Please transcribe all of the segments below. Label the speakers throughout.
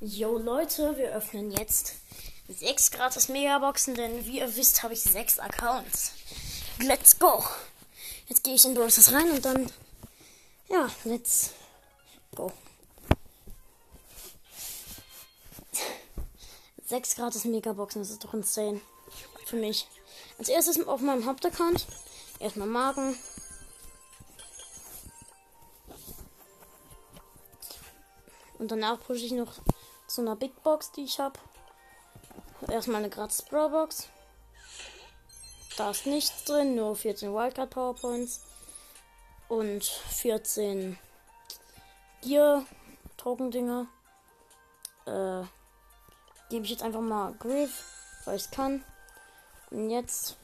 Speaker 1: Jo Leute, wir öffnen jetzt sechs gratis Megaboxen, denn wie ihr wisst, habe ich sechs Accounts. Let's go! Jetzt gehe ich in Brawlers rein und dann, ja, let's go. Sechs gratis Megaboxen, das ist doch insane. Für mich. Als erstes auf meinem Hauptaccount. Erstmal Marken. Und danach pushe ich noch zu einer Big Box, die ich habe. Erstmal eine gratis Brawl Box. Da ist nichts drin, nur 14 Wildcard Powerpoints und 14 Gear Token Dinger. Äh, gebe ich jetzt einfach mal Griff, weil ich es kann. Und jetzt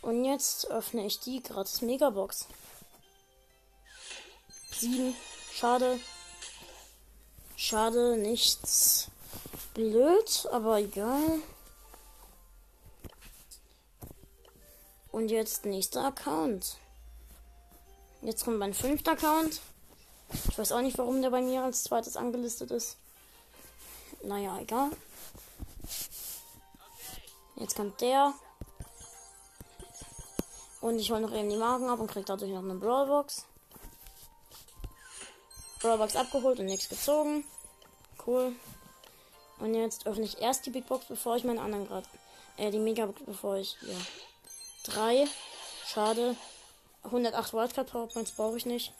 Speaker 1: und jetzt öffne ich die gratis Megabox. 7. Schade. Schade, nichts blöd, aber egal. Und jetzt nächster Account. Jetzt kommt mein fünfter Account. Ich weiß auch nicht, warum der bei mir als zweites angelistet ist. Naja, egal. Jetzt kommt der. Und ich hole noch eben die Marken ab und krieg dadurch noch eine Brawlbox. Brawlbox abgeholt und nichts gezogen. Cool. Und jetzt öffne ich erst die Big Box, bevor ich meinen anderen Grad. Äh, die Mega Box, bevor ich. Ja. Drei. Schade. 108 Wildcard Powerpoints brauche ich nicht.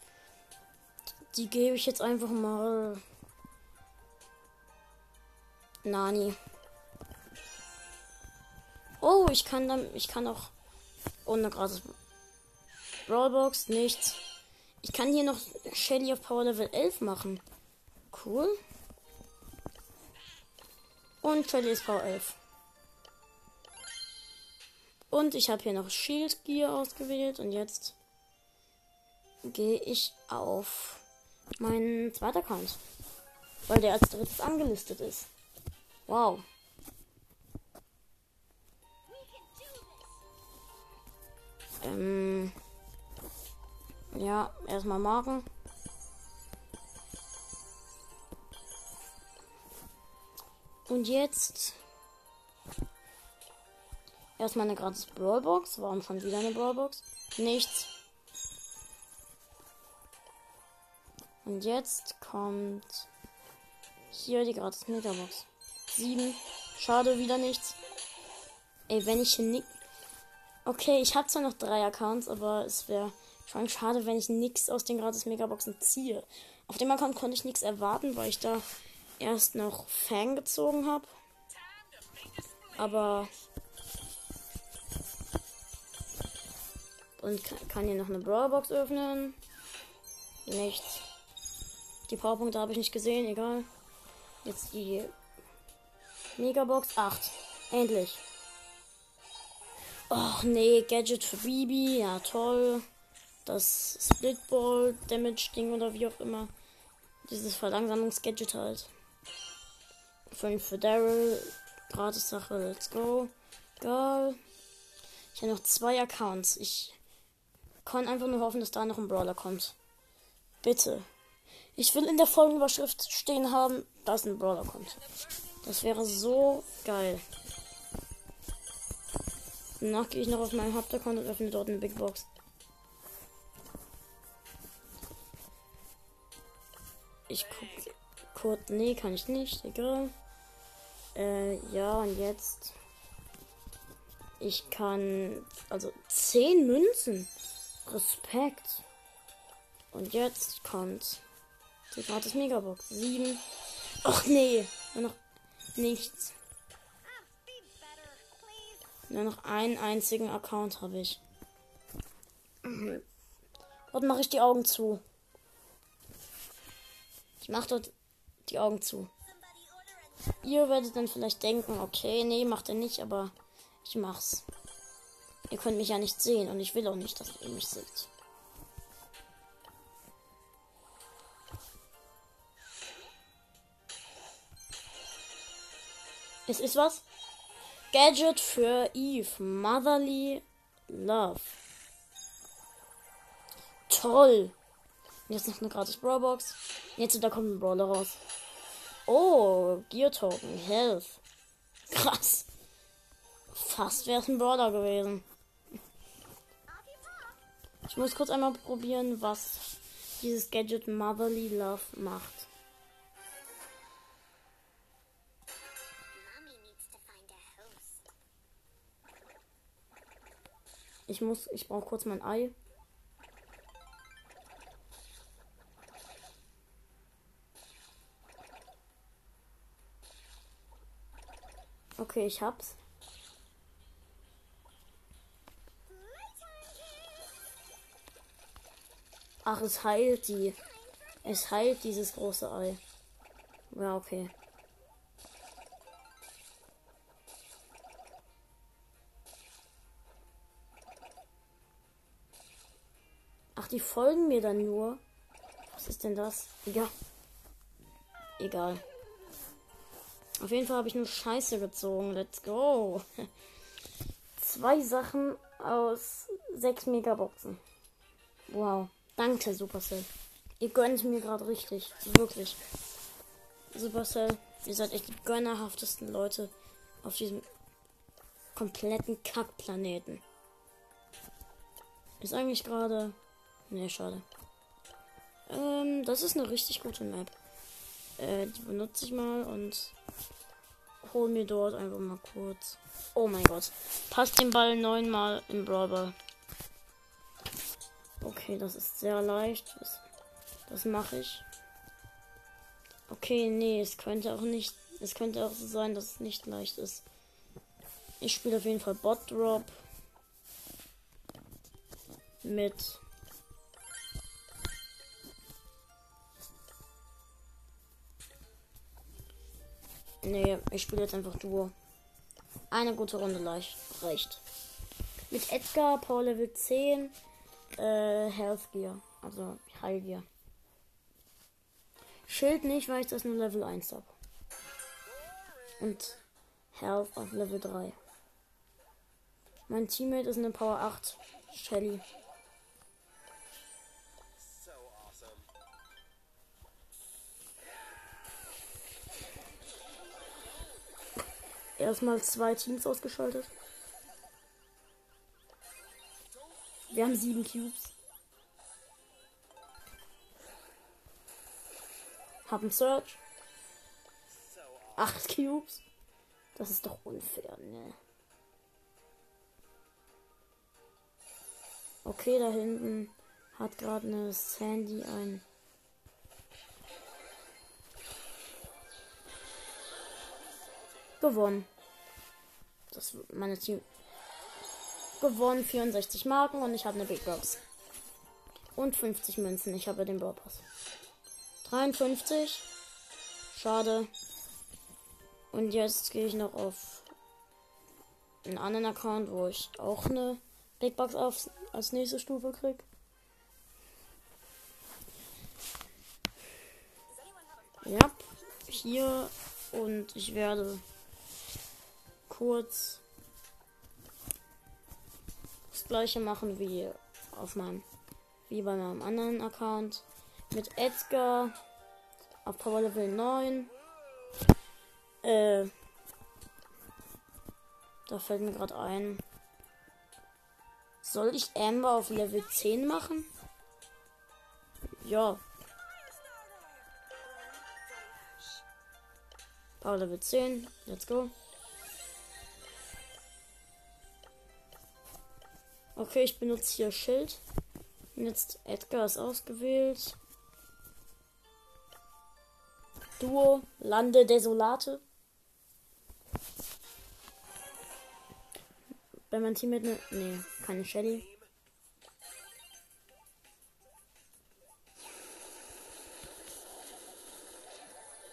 Speaker 1: Die gebe ich jetzt einfach mal. Nani. Oh, ich kann dann. Ich kann auch. Eine gratis Brawlbox. Nichts. Ich kann hier noch Shelly auf Power Level 11 machen. Cool. Und Shelly ist Power 11. Und ich habe hier noch Shield Gear ausgewählt. Und jetzt gehe ich auf meinen zweiten Account. Weil der als drittes angelistet ist. Wow. Ähm. Ja, erstmal Marken. Und jetzt erstmal eine gratis Brawlbox. Warum schon wieder eine Brawlbox? Nichts. Und jetzt kommt hier die gratis Megabox. Sieben. Schade, wieder nichts. Ey, wenn ich hier nicht. Okay, ich habe zwar noch drei Accounts, aber es wäre schon schade, wenn ich nichts aus den gratis Megaboxen ziehe. Auf dem Account konnte ich nichts erwarten, weil ich da erst noch Fang gezogen habe. Aber. Und kann hier noch eine Brawlbox öffnen. Nichts. Die Powerpunkte habe ich nicht gesehen, egal. Jetzt die Megabox 8. Endlich. Och nee, Gadget für Bibi. Ja, toll. Das Splitball Damage Ding oder wie auch immer. Dieses Verlangsamungs-Gadget halt. 5 für Daryl. Gratis Sache, let's go. Egal. Ich habe noch zwei Accounts. Ich kann einfach nur hoffen, dass da noch ein Brawler kommt. Bitte. Ich will in der Folgenüberschrift stehen haben, dass ein Brawler kommt. Das wäre so geil. Danach gehe ich noch auf meinen Hauptaccount und öffne dort eine Big Box. Ich gucke kurz. Nee, kann ich nicht. Egal. Äh, ja, und jetzt. Ich kann. Also 10 Münzen. Respekt. Und jetzt kommt die gratis Megabox. 7. Ach nee. Nur noch nichts. Nur noch einen einzigen Account habe ich. Dort mache ich die Augen zu. Ich mache dort die Augen zu. Ihr werdet dann vielleicht denken, okay, nee, macht er nicht, aber ich mach's. Ihr könnt mich ja nicht sehen und ich will auch nicht, dass ihr mich seht. Es ist was? Gadget für Eve. Motherly Love. Toll. Und jetzt noch eine gratis Brawlbox. Jetzt da kommt ein Brawler raus. Oh, Gear Token, Health. Krass. Fast wäre es ein Border gewesen. Ich muss kurz einmal probieren, was dieses Gadget Motherly Love macht. Ich muss, ich brauche kurz mein Ei. Okay, ich hab's. Ach, es heilt die. Es heilt dieses große Ei. Ja, okay. Ach, die folgen mir dann nur. Was ist denn das? Ja. Egal. Auf jeden Fall habe ich nur Scheiße gezogen. Let's go. Zwei Sachen aus sechs Megaboxen. Wow. Danke, Supercell. Ihr gönnt mir gerade richtig. Wirklich. Supercell, ihr seid echt die gönnerhaftesten Leute auf diesem kompletten Kackplaneten. Ist eigentlich gerade. Ne, schade. Ähm, das ist eine richtig gute Map. Äh, die benutze ich mal und hol mir dort einfach mal kurz. Oh mein Gott. Passt den Ball neunmal im Brawler. Okay, das ist sehr leicht. Das, das mache ich. Okay, nee, es könnte auch nicht. Es könnte auch so sein, dass es nicht leicht ist. Ich spiele auf jeden Fall Bot Drop. Mit Nee, ich spiele jetzt einfach Duo. Eine gute Runde reicht. Mit Edgar, Power Level 10, äh, Health Gear. Also Heilgear. Schild nicht, weil ich das nur Level 1 habe. Und Health auf Level 3. Mein Teammate ist eine Power 8. Shelly. Erstmal zwei Teams ausgeschaltet. Wir haben sieben Cubes. Haben Search. Acht Cubes. Das ist doch unfair, ne? Okay, da hinten hat gerade eine Sandy ein Gewonnen. Das meine Team. Gewonnen 64 Marken und ich habe eine Big Box. Und 50 Münzen. Ich habe den Baupass. 53. Schade. Und jetzt gehe ich noch auf einen anderen Account, wo ich auch eine Big Box auf, als nächste Stufe krieg. Ja, hier und ich werde kurz das gleiche machen wie auf meinem, wie bei meinem anderen Account. Mit Edgar auf Power Level 9. Äh, da fällt mir gerade ein. Soll ich Amber auf Level 10 machen? Ja. Power Level 10. Let's go. Okay, ich benutze hier Schild. Und jetzt Edgar ist ausgewählt. Duo, Lande Desolate. Bei meinem Team mit ne. Nee, keine Shelly.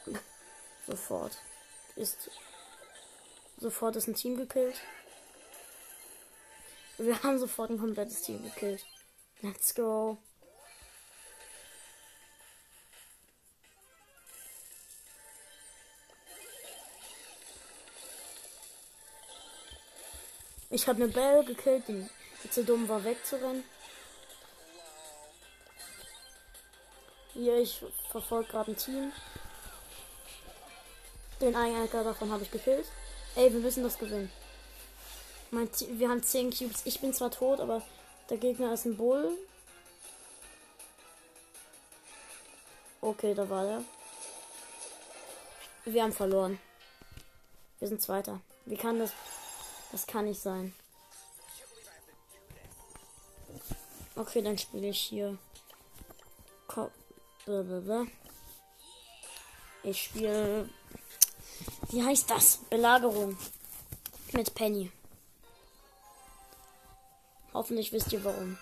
Speaker 1: Sofort. Ist. Sofort ist ein Team gekillt. Wir haben sofort ein komplettes Team gekillt. Let's go. Ich habe eine Belle gekillt, die, zu dumm war wegzurennen. Hier, ich verfolge gerade ein Team. Den einen davon habe ich gekillt. Ey, wir müssen das gewinnen. Mein, wir haben 10 Cubes. Ich bin zwar tot, aber der Gegner ist ein Bull. Okay, da war er. Wir haben verloren. Wir sind Zweiter. Wie kann das? Das kann nicht sein. Okay, dann spiele ich hier. Ich spiele. Wie heißt das? Belagerung. Mit Penny. Hoffentlich wisst ihr warum.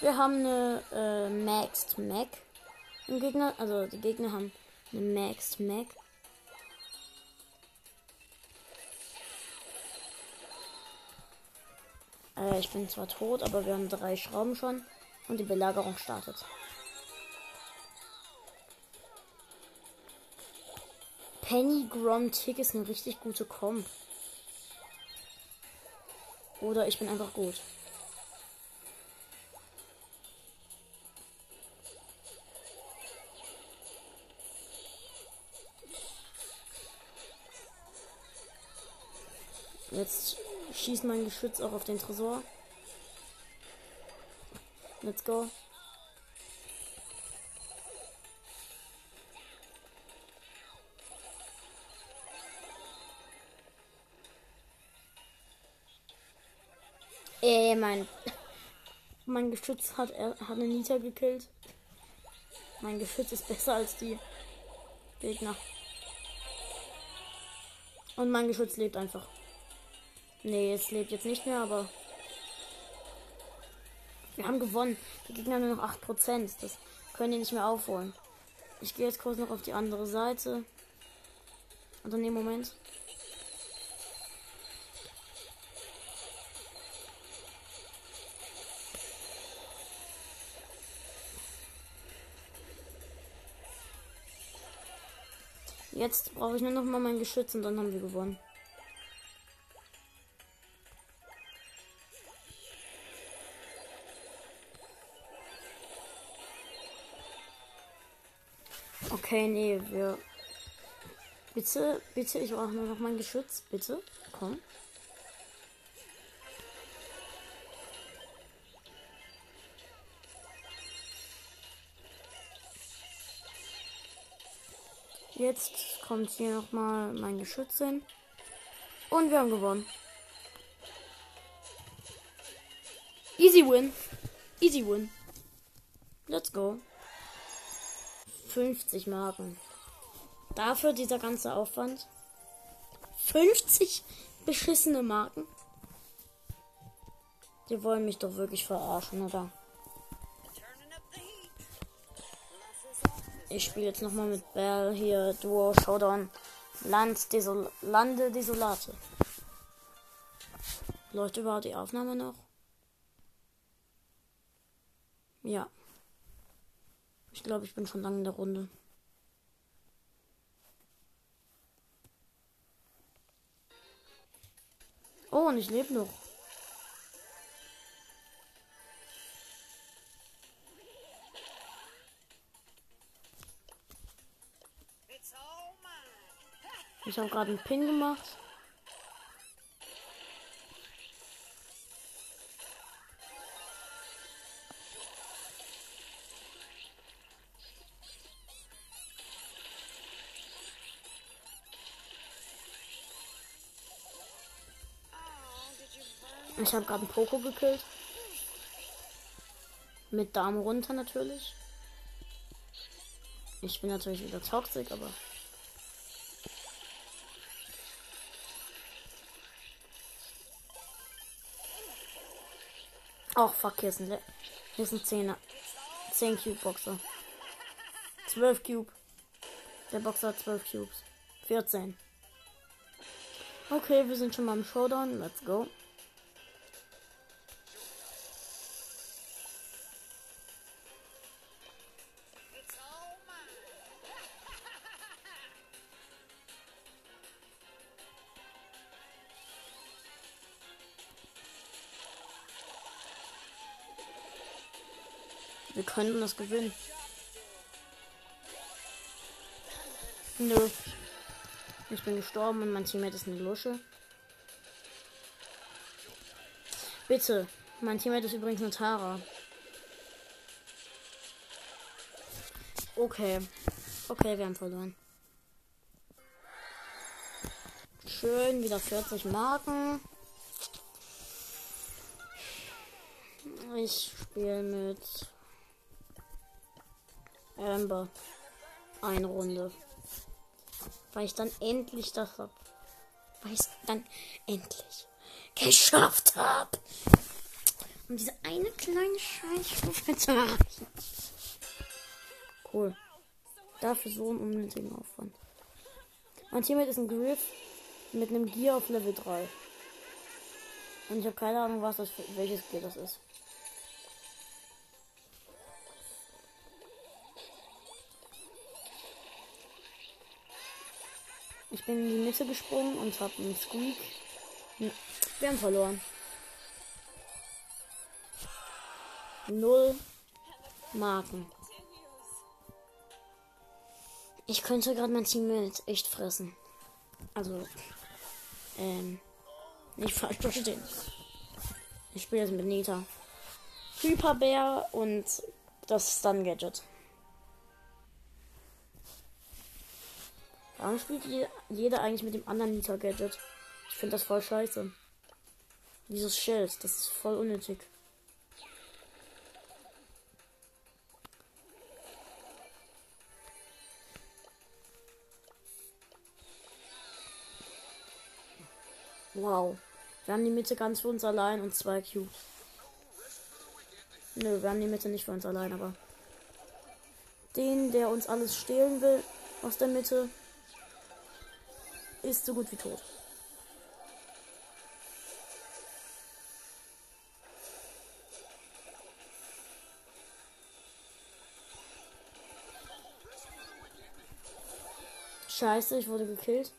Speaker 1: Wir haben eine äh, Maxed Mac im Gegner. Also die Gegner haben eine Maxed Mac. Äh, ich bin zwar tot, aber wir haben drei Schrauben schon und die Belagerung startet. Penny Grom Tick ist eine richtig gute Comp. Oder ich bin einfach gut. Jetzt schießt mein Geschütz auch auf den Tresor. Let's go. Äh, mein. Mein Geschütz hat, er hat eine Nita gekillt. Mein Geschütz ist besser als die Gegner. Und mein Geschütz lebt einfach. Nee, es lebt jetzt nicht mehr, aber. Wir haben gewonnen. Die Gegner nur noch 8%. Das können die nicht mehr aufholen. Ich gehe jetzt kurz noch auf die andere Seite. Und dann im Moment. Jetzt brauche ich nur noch mal mein Geschütz und dann haben wir gewonnen. Okay, nee, wir. Bitte, bitte, ich brauche nur noch mein Geschütz. Bitte, komm. Jetzt kommt hier noch mal mein Geschütz hin. Und wir haben gewonnen. Easy win. Easy win. Let's go. 50 Marken. Dafür dieser ganze Aufwand. 50 beschissene Marken. Die wollen mich doch wirklich verarschen, oder? Ich spiele jetzt nochmal mit Bell hier Duo Showdown Land Desol Lande Desolate. Läuft überhaupt die Aufnahme noch? Ja. Ich glaube, ich bin schon lange in der Runde. Oh, und ich lebe noch. Ich habe gerade einen Pin gemacht. Ich habe gerade einen Poko gekillt. Mit Dame runter natürlich. Ich bin natürlich wieder toxisch, aber. Ach, fuck, hier Le hier ein 10er. 10 Cube Boxer. 12 Cube. Der Boxer hat 12 Cubes. 14. Okay, wir sind schon mal im Showdown. Let's go. Wir können das gewinnen. Nö. Ich bin gestorben und mein Teammate ist eine Lusche. Bitte. Mein Teammate ist übrigens eine Tara. Okay. Okay, wir haben verloren. Schön, wieder 40 Marken. Ich spiele mit Amber eine Runde. Weil ich dann endlich das hab. Weil ich dann endlich geschafft hab. Um diese eine kleine Scheißstufe zu erreichen. Cool. Dafür so einen unnötigen Aufwand. Mein Teammate ist ein Griff mit einem Gear auf Level 3. Und ich habe keine Ahnung, was das für, welches Gear das ist. Ich bin in die Mitte gesprungen und habe einen Squeak. Wir haben verloren. Null Marken. Ich könnte gerade mein Team mit echt fressen. Also, ähm, nicht falsch verstehen. Ich spiele jetzt mit Nita. Hyperbär und das Stun Gadget. Warum spielt jeder eigentlich mit dem anderen Nita Gadget? Ich finde das voll scheiße. Dieses Schild, das ist voll unnötig. Wow. Wir haben die Mitte ganz für uns allein und zwei Cubes. Nö, wir haben die Mitte nicht für uns allein, aber den, der uns alles stehlen will aus der Mitte, ist so gut wie tot. Scheiße, ich wurde gekillt.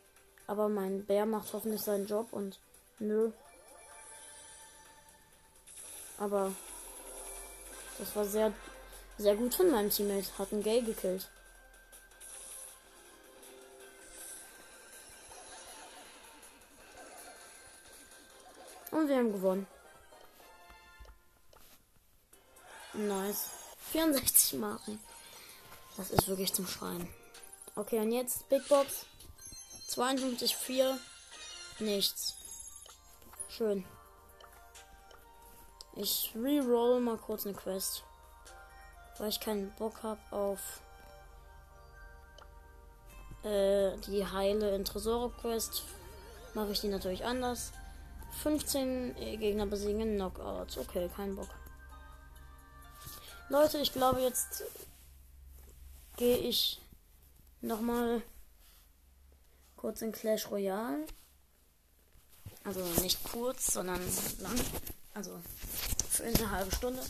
Speaker 1: Aber mein Bär macht hoffentlich seinen Job und nö. Aber das war sehr, sehr gut von meinem Teammate. Hat einen Gay gekillt. Wir haben gewonnen. Nice. 64 Marken. Das ist wirklich zum Schreien. Okay, und jetzt Big Box. 52, 4. Nichts. Schön. Ich reroll mal kurz eine Quest. Weil ich keinen Bock habe auf äh, die heile in Tresore Quest. Mache ich die natürlich anders. 15 Gegner besiegen Knockouts. Okay, kein Bock. Leute, ich glaube, jetzt gehe ich nochmal kurz in Clash Royale. Also nicht kurz, sondern lang. Also für eine halbe Stunde.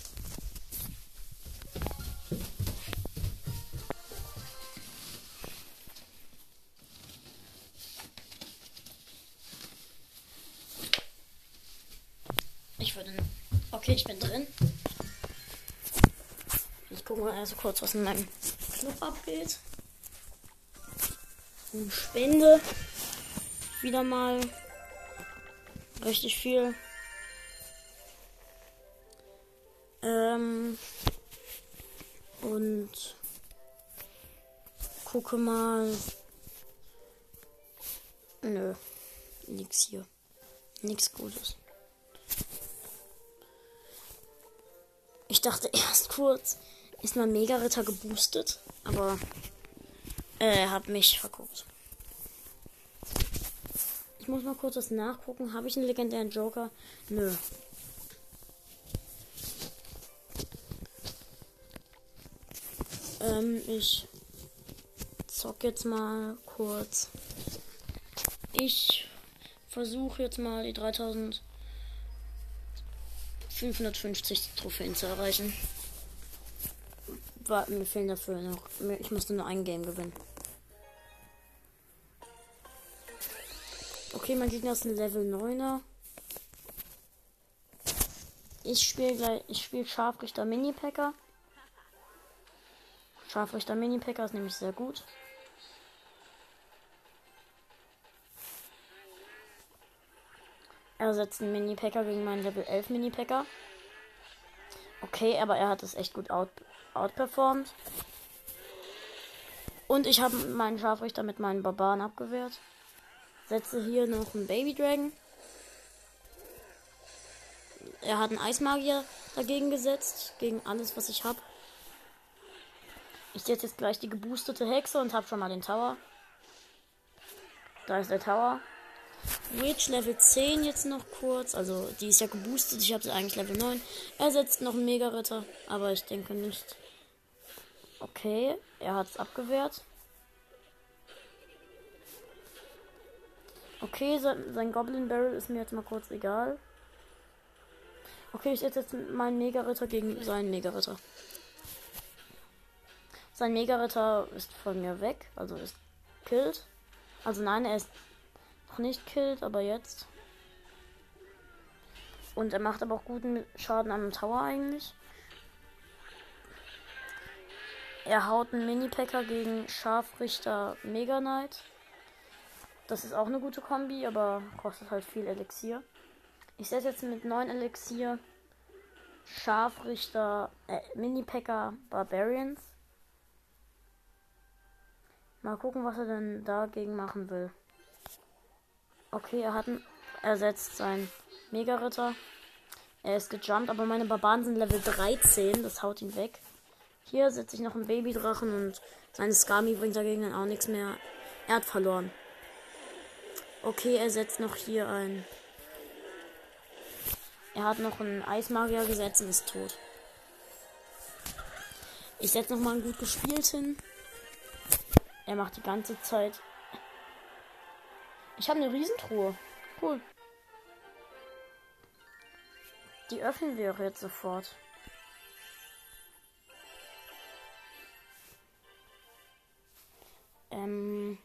Speaker 1: Ich bin drin. Ich gucke mal also kurz, was in meinem Club abgeht. Und spende wieder mal richtig viel. Ähm, und gucke mal. Nö, nix hier. Nix Gutes. Ich dachte erst kurz, ist mein Mega-Ritter geboostet, aber äh, hab mich verguckt. Ich muss mal kurz was nachgucken. Habe ich einen legendären Joker? Nö. Ähm, ich zock jetzt mal kurz. Ich versuche jetzt mal die 3550 Trophäen zu erreichen. Warten, mir fehlen dafür noch. Ich musste nur ein Game gewinnen. Okay, mein Gegner ist ein Level 9er. Ich spiele gleich, ich spiele Scharfrichter Mini-Packer. Scharfrichter Mini-Packer ist nämlich sehr gut. Er setzt einen Mini-Packer gegen meinen Level 11 Mini-Packer. Okay, aber er hat es echt gut out outperformed. Und ich habe meinen Scharfrichter mit meinen Barbaren abgewehrt. Setze hier noch einen Baby Dragon. Er hat einen Eismagier dagegen gesetzt. Gegen alles, was ich habe. Ich setze jetzt gleich die geboostete Hexe und habe schon mal den Tower. Da ist der Tower. Witch Level 10 jetzt noch kurz. Also die ist ja geboostet. Ich habe sie eigentlich Level 9. Er setzt noch einen Mega-Ritter. Aber ich denke nicht. Okay, er hat es abgewehrt. Okay, sein, Goblin Barrel ist mir jetzt mal kurz egal. Okay, ich setze jetzt meinen Mega-Ritter gegen seinen Mega-Ritter. Sein Mega-Ritter ist von mir weg, also ist killed. Also nein, er ist nicht killed, aber jetzt. Und er macht aber auch guten Schaden am Tower eigentlich. Er haut einen Mini-Packer gegen Scharfrichter Mega Knight. Das ist auch eine gute Kombi, aber kostet halt viel Elixier. Ich setze jetzt mit 9 Elixier Scharfrichter äh, Mini-Packer Barbarians. Mal gucken, was er denn dagegen machen will. Okay, er hat ersetzt sein Mega-Ritter. Er ist gejumpt, aber meine Barbaren sind Level 13. Das haut ihn weg. Hier setze ich noch einen Babydrachen und seine Skami bringt dagegen dann auch nichts mehr. Er hat verloren. Okay, er setzt noch hier ein. Er hat noch einen Eismagier gesetzt und ist tot. Ich setze noch mal einen gut gespielten. Er macht die ganze Zeit. Ich habe eine Riesentruhe. Cool. Die öffnen wir auch jetzt sofort. Ähm,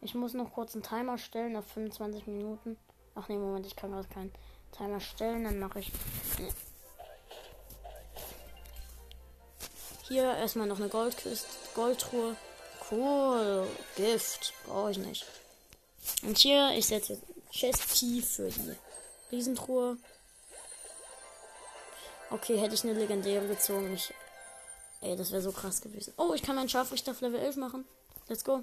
Speaker 1: ich muss noch kurz einen Timer stellen auf 25 Minuten. Ach nee, Moment, ich kann gerade keinen Timer stellen. Dann mache ich. Hier erstmal noch eine Goldkiste, Goldtruhe. Cool. Gift. Brauche ich nicht. Und hier, ich setze Chest Key für die Riesentruhe. Okay, hätte ich eine legendäre gezogen. Ich Ey, das wäre so krass gewesen. Oh, ich kann meinen Scharfrichter auf Level 11 machen. Let's go.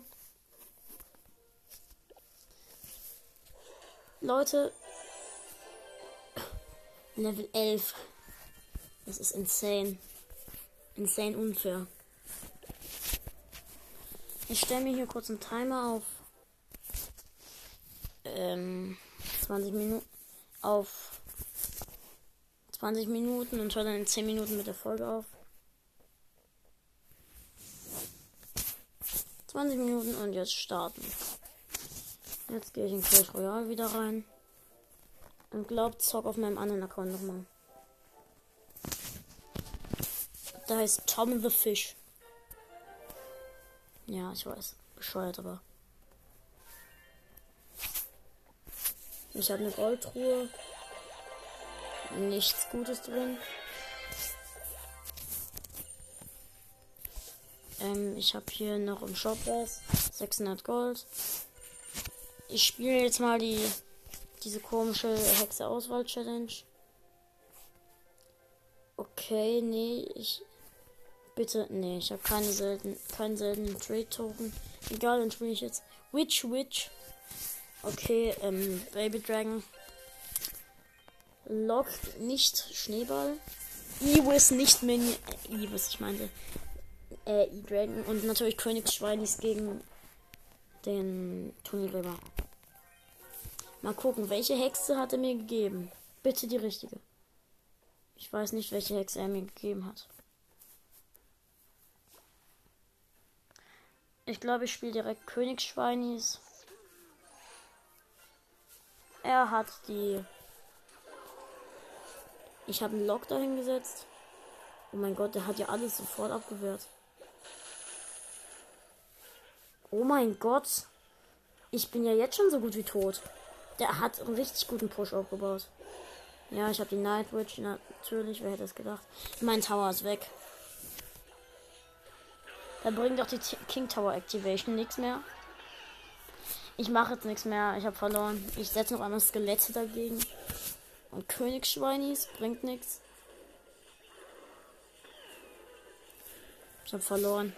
Speaker 1: Leute. Level 11. Das ist insane. Insane unfair. Ich stelle mir hier kurz einen Timer auf. Ähm, 20 Minuten. Auf 20 Minuten und höre dann in 10 Minuten mit der Folge auf. 20 Minuten und jetzt starten. Jetzt gehe ich in Clash Royale wieder rein. Und glaubt, zock auf meinem anderen Account nochmal. Da heißt Tom the Fish. Ja, ich weiß. Bescheuert, aber. Ich habe eine Goldtruhe. Nichts Gutes drin. Ähm, ich habe hier noch im Shop was. 600 Gold. Ich spiele jetzt mal die diese komische Hexe Auswahl Challenge. Okay, nee, ich bitte nee, ich habe keine selten keinen seltenen Trade Token. Egal, dann spiele ich jetzt Witch Witch. Okay, ähm Baby Dragon. Lock nicht Schneeball. Iwis nicht Mini. Äh, Iwis, ich meinte äh, E-Dragon und natürlich Königsschweinis gegen den Turnierweber. Mal gucken, welche Hexe hat er mir gegeben? Bitte die richtige. Ich weiß nicht, welche Hexe er mir gegeben hat. Ich glaube, ich spiele direkt Königsschweinis. Er hat die. Ich habe einen Lock dahingesetzt. Oh mein Gott, der hat ja alles sofort abgewehrt. Oh mein Gott. Ich bin ja jetzt schon so gut wie tot. Der hat einen richtig guten Push aufgebaut. Ja, ich habe die Night Witch natürlich. Wer hätte es gedacht? Mein Tower ist weg. Da bringt doch die King Tower Activation nichts mehr. Ich mache jetzt nichts mehr. Ich habe verloren. Ich setze noch einmal Skelette dagegen. Und Königsschweinis bringt nichts. Ich habe verloren.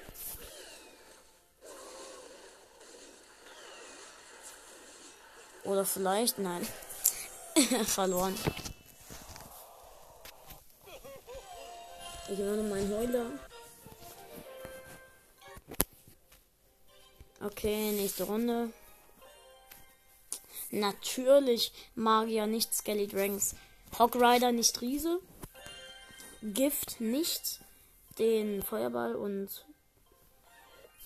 Speaker 1: Oder vielleicht, nein. verloren. Ich höre meinen Heuler. Okay, nächste Runde. Natürlich Magier, nicht Skelly Dragons. Hog Rider, nicht Riese. Gift, nicht. Den Feuerball und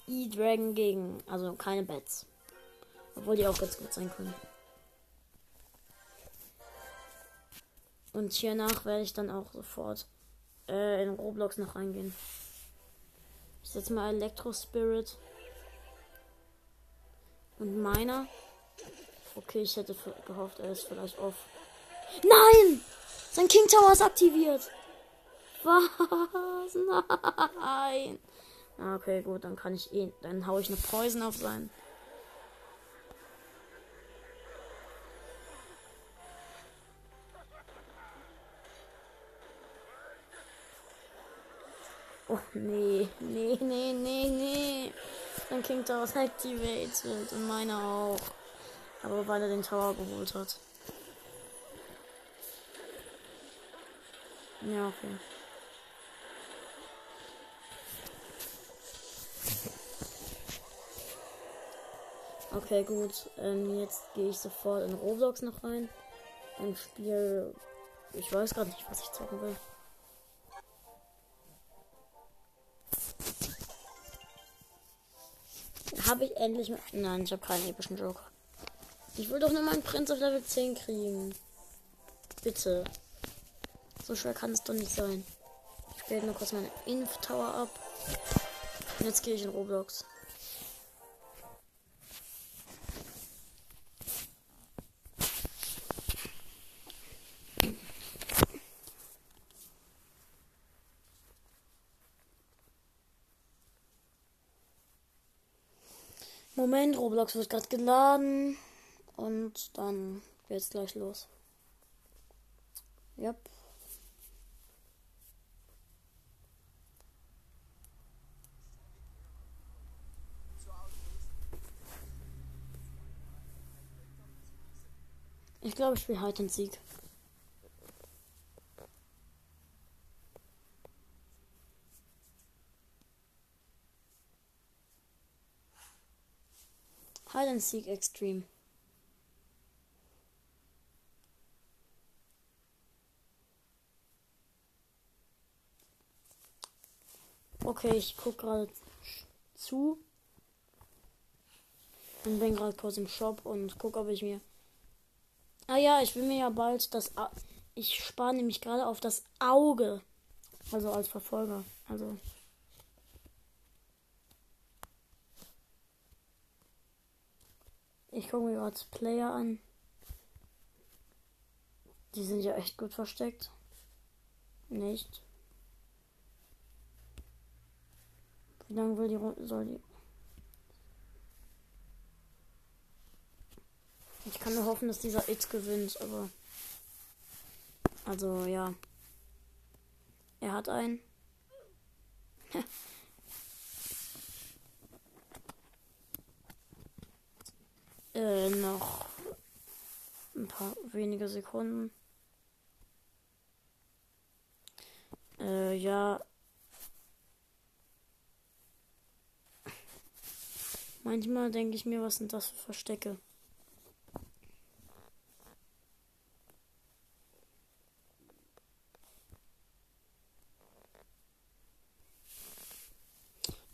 Speaker 1: E-Dragon gegen. Also keine Bats. Obwohl die auch ganz gut sein können. Und hiernach werde ich dann auch sofort äh, in Roblox noch reingehen. Ich setze mal Elektro Spirit. Und meiner. Okay, ich hätte gehofft, er ist vielleicht off. Nein! Sein King Tower ist aktiviert. Was? Nein. Ah, okay, gut, dann kann ich ihn. Dann hau ich eine Poison auf sein. Oh, nee, nee, nee, nee, nee. Dann King Tower activated und meiner auch. Aber weil er den Tower geholt hat. Ja, okay. Okay, gut. Ähm, jetzt gehe ich sofort in Roblox noch rein. Ein Spiel. Ich weiß gerade nicht, was ich zocken will. Habe ich endlich. Nein, ich habe keinen epischen Joker. Ich will doch nur meinen Prinz auf Level 10 kriegen. Bitte. So schwer kann es doch nicht sein. Ich spiele nur kurz meine Inf Tower ab. Und jetzt gehe ich in Roblox. Moment, Roblox wird gerade geladen. Und dann geht's gleich los. Yep. Ich glaube, ich spiele halt den Sieg. Hide and Seek Extreme. Okay, ich gucke gerade zu. Und bin gerade kurz im Shop und gucke, ob ich mir. Ah ja, ich will mir ja bald das. A ich spare nämlich gerade auf das Auge. Also als Verfolger. Also. Ich gucke mir gerade Player an. Die sind ja echt gut versteckt. Nicht. Wie lange will die Runde soll die? Ich kann nur hoffen, dass dieser It gewinnt, aber. Also, ja. Er hat einen. äh, noch ein paar wenige Sekunden. Äh, ja, Manchmal denke ich mir, was sind das für Verstecke?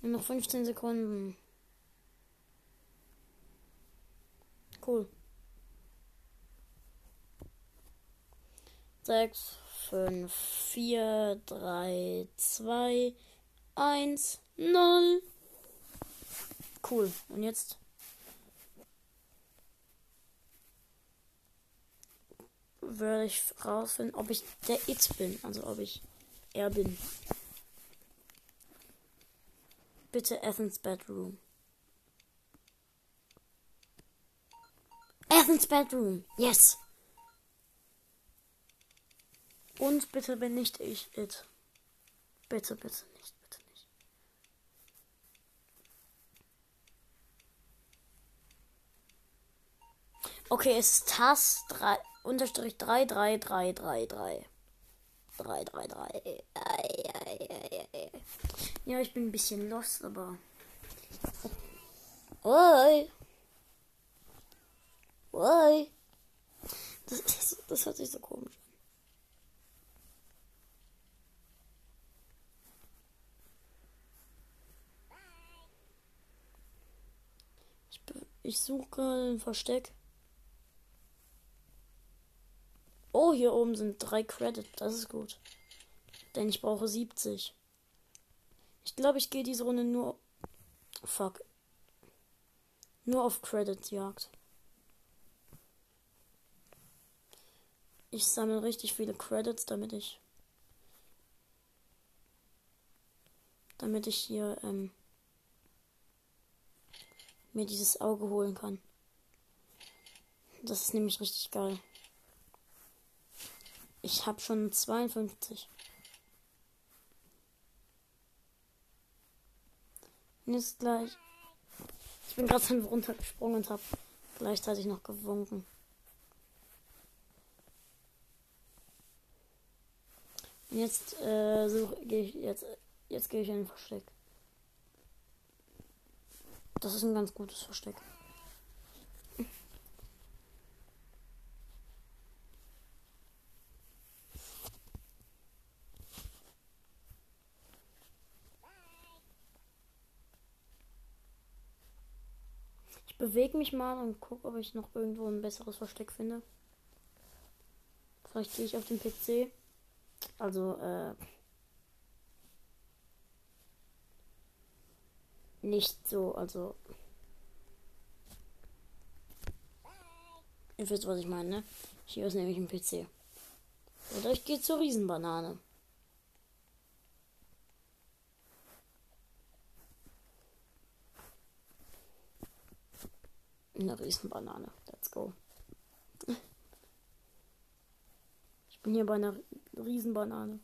Speaker 1: Nur noch 15 Sekunden. Cool. 6, 5, 4, 3, 2, 1, 0. Cool. Und jetzt? Werde ich rausfinden, ob ich der It bin. Also ob ich er bin. Bitte Athens Bedroom. Athens Bedroom. Yes. Und bitte bin nicht ich it. Bitte, bitte nicht, bitte nicht. Okay, es ist TAS 3, unterstrich 3, 3, 3, 3, 3. 3, 3, 3. Ja, ich bin ein bisschen lost, aber. Oi. Oi. Das, das, das hört sich so komisch an. Ich, ich suche ein Versteck. Oh, hier oben sind drei Credits. Das ist gut. Denn ich brauche 70. Ich glaube, ich gehe diese Runde nur. Fuck. Nur auf Credits Ich sammle richtig viele Credits, damit ich. Damit ich hier ähm, mir dieses Auge holen kann. Das ist nämlich richtig geil. Ich habe schon 52. Und jetzt gleich. Ich bin gerade runtergesprungen und habe gleichzeitig noch gewunken. Und jetzt äh, suche ich jetzt jetzt gehe ich in ein Versteck. Das ist ein ganz gutes Versteck. bewege mich mal und gucke, ob ich noch irgendwo ein besseres Versteck finde. Vielleicht gehe ich auf den PC. Also, äh. Nicht so, also. Ihr wisst, was ich meine, ne? Hier ist nämlich ein PC. Oder ich gehe zur Riesenbanane. Eine Riesenbanane. Let's go. Ich bin hier bei einer Riesenbanane.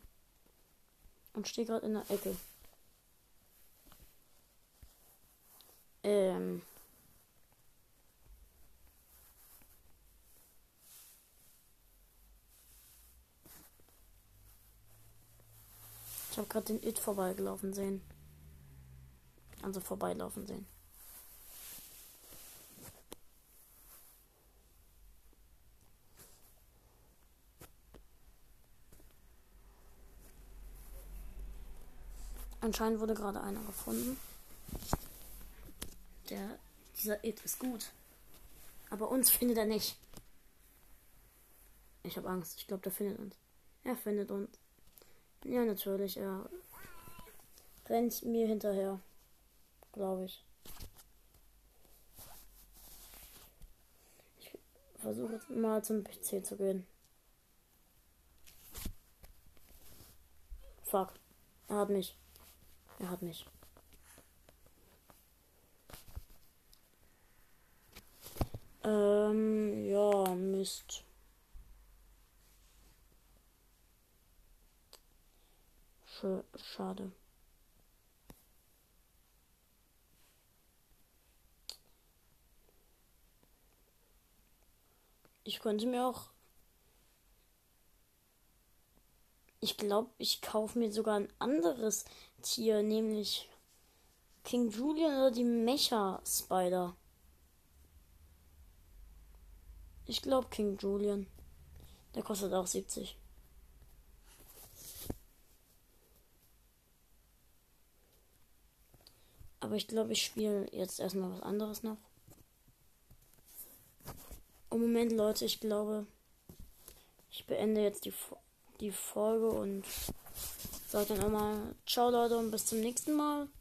Speaker 1: Und stehe gerade in der Ecke. Ähm. Ich habe gerade den It vorbeigelaufen sehen. Also vorbeilaufen sehen. Anscheinend wurde gerade einer gefunden. Der, dieser It ist gut. Aber uns findet er nicht. Ich habe Angst. Ich glaube, der findet uns. Er findet uns. Ja, natürlich. Er rennt mir hinterher. Glaube ich. Ich versuche jetzt mal zum PC zu gehen. Fuck. Er hat mich. Er hat mich. Ähm, ja, Mist. Sch schade. Ich könnte mir auch Ich glaube, ich kaufe mir sogar ein anderes Tier, nämlich King Julian oder die Mecha Spider. Ich glaube King Julian. Der kostet auch 70. Aber ich glaube, ich spiele jetzt erstmal was anderes noch. Und Moment, Leute, ich glaube, ich beende jetzt die die Folge und sage dann immer Ciao Leute und bis zum nächsten Mal.